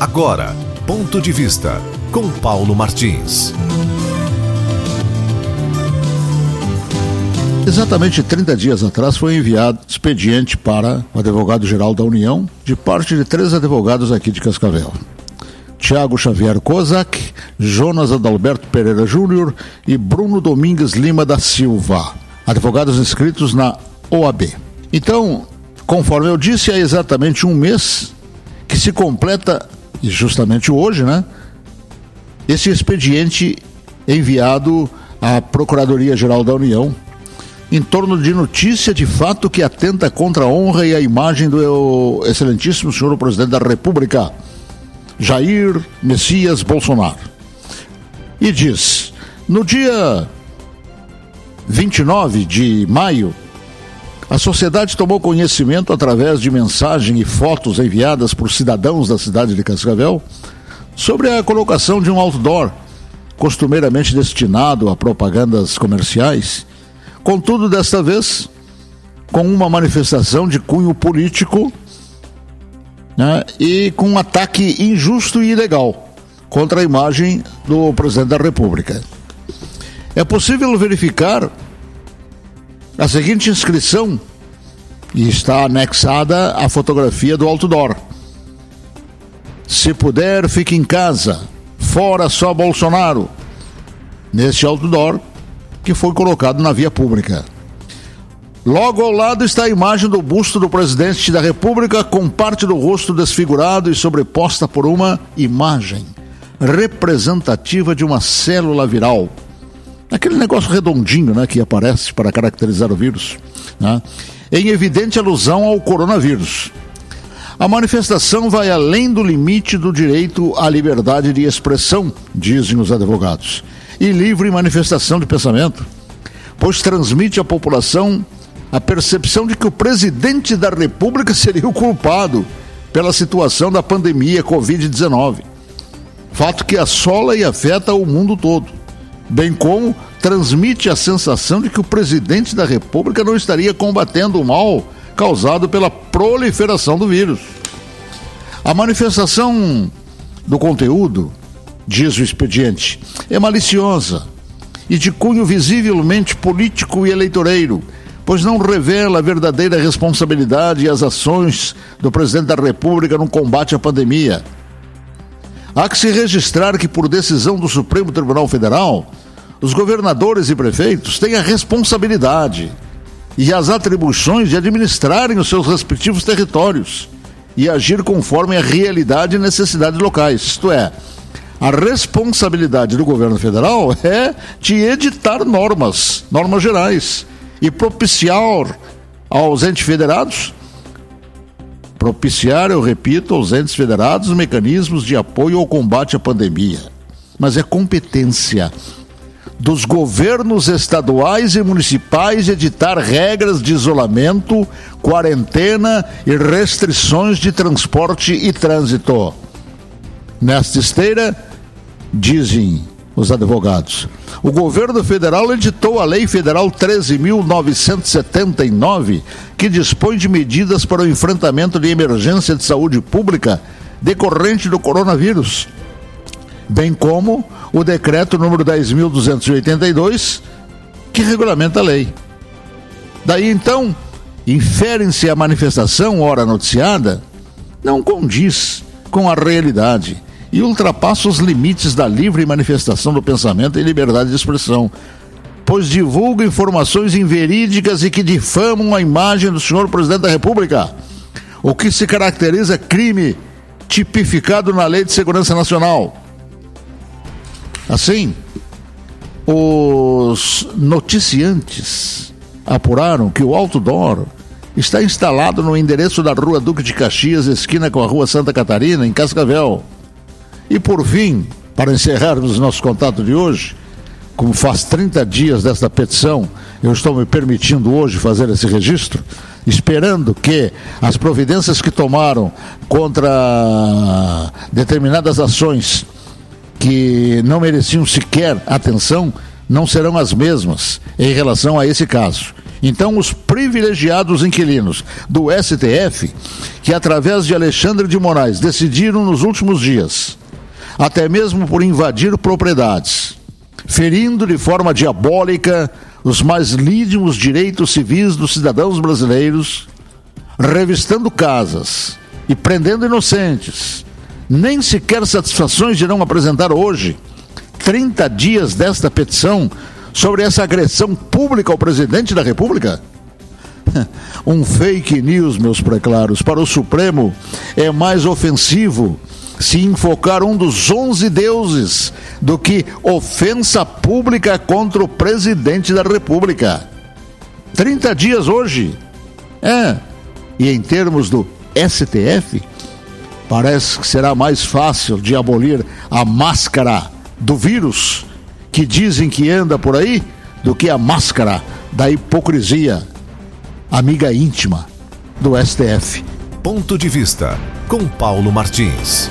Agora, ponto de vista com Paulo Martins. Exatamente 30 dias atrás foi enviado expediente para o advogado-geral da União, de parte de três advogados aqui de Cascavel. Tiago Xavier Kozak, Jonas Adalberto Pereira Júnior e Bruno Domingues Lima da Silva, advogados inscritos na OAB. Então, conforme eu disse, há exatamente um mês que se completa, e justamente hoje, né? Esse expediente enviado à Procuradoria-Geral da União em torno de notícia de fato que atenta contra a honra e a imagem do excelentíssimo senhor presidente da República, Jair Messias Bolsonaro. E diz: no dia 29 de maio, a sociedade tomou conhecimento através de mensagem e fotos enviadas por cidadãos da cidade de Cascavel sobre a colocação de um outdoor costumeiramente destinado a propagandas comerciais Contudo, desta vez, com uma manifestação de cunho político né, e com um ataque injusto e ilegal contra a imagem do presidente da República. É possível verificar a seguinte inscrição e está anexada a fotografia do outdoor. Se puder, fique em casa. Fora só Bolsonaro. Neste outdoor que foi colocado na via pública. Logo ao lado está a imagem do busto do presidente da República com parte do rosto desfigurado e sobreposta por uma imagem representativa de uma célula viral. Aquele negócio redondinho né, que aparece para caracterizar o vírus, né, em evidente alusão ao coronavírus. A manifestação vai além do limite do direito à liberdade de expressão, dizem os advogados e livre manifestação de pensamento, pois transmite à população a percepção de que o presidente da República seria o culpado pela situação da pandemia Covid-19. Fato que assola e afeta o mundo todo, bem como transmite a sensação de que o presidente da República não estaria combatendo o mal causado pela proliferação do vírus. A manifestação do conteúdo diz o expediente, é maliciosa e de cunho visivelmente político e eleitoreiro, pois não revela a verdadeira responsabilidade e as ações do presidente da República no combate à pandemia. Há que se registrar que, por decisão do Supremo Tribunal Federal, os governadores e prefeitos têm a responsabilidade e as atribuições de administrarem os seus respectivos territórios e agir conforme a realidade e necessidades locais, isto é, a responsabilidade do governo federal é de editar normas, normas gerais, e propiciar aos entes federados, propiciar, eu repito, aos entes federados mecanismos de apoio ao combate à pandemia. Mas é competência dos governos estaduais e municipais editar regras de isolamento, quarentena e restrições de transporte e trânsito. Nesta esteira, dizem os advogados. O governo federal editou a Lei Federal 13.979, que dispõe de medidas para o enfrentamento de emergência de saúde pública decorrente do coronavírus, bem como o decreto número 10.282, que regulamenta a lei. Daí então, inferem-se a manifestação, ora noticiada, não condiz com a realidade e ultrapassa os limites da livre manifestação do pensamento e liberdade de expressão, pois divulga informações inverídicas e que difamam a imagem do senhor presidente da República, o que se caracteriza crime tipificado na Lei de Segurança Nacional. Assim, os noticiantes apuraram que o outdoor está instalado no endereço da Rua Duque de Caxias, esquina com a Rua Santa Catarina, em Cascavel. E por fim, para encerrarmos nosso contato de hoje, como faz 30 dias desta petição, eu estou me permitindo hoje fazer esse registro, esperando que as providências que tomaram contra determinadas ações que não mereciam sequer atenção não serão as mesmas em relação a esse caso. Então, os privilegiados inquilinos do STF, que através de Alexandre de Moraes decidiram nos últimos dias, até mesmo por invadir propriedades, ferindo de forma diabólica os mais lídimos direitos civis dos cidadãos brasileiros, revistando casas e prendendo inocentes, nem sequer satisfações irão apresentar hoje, 30 dias desta petição sobre essa agressão pública ao presidente da República? Um fake news, meus preclaros, para o Supremo é mais ofensivo se enfocar um dos onze deuses do que ofensa pública contra o presidente da República. 30 dias hoje. É. E em termos do STF, parece que será mais fácil de abolir a máscara do vírus que dizem que anda por aí do que a máscara da hipocrisia, amiga íntima do STF. Ponto de vista com Paulo Martins.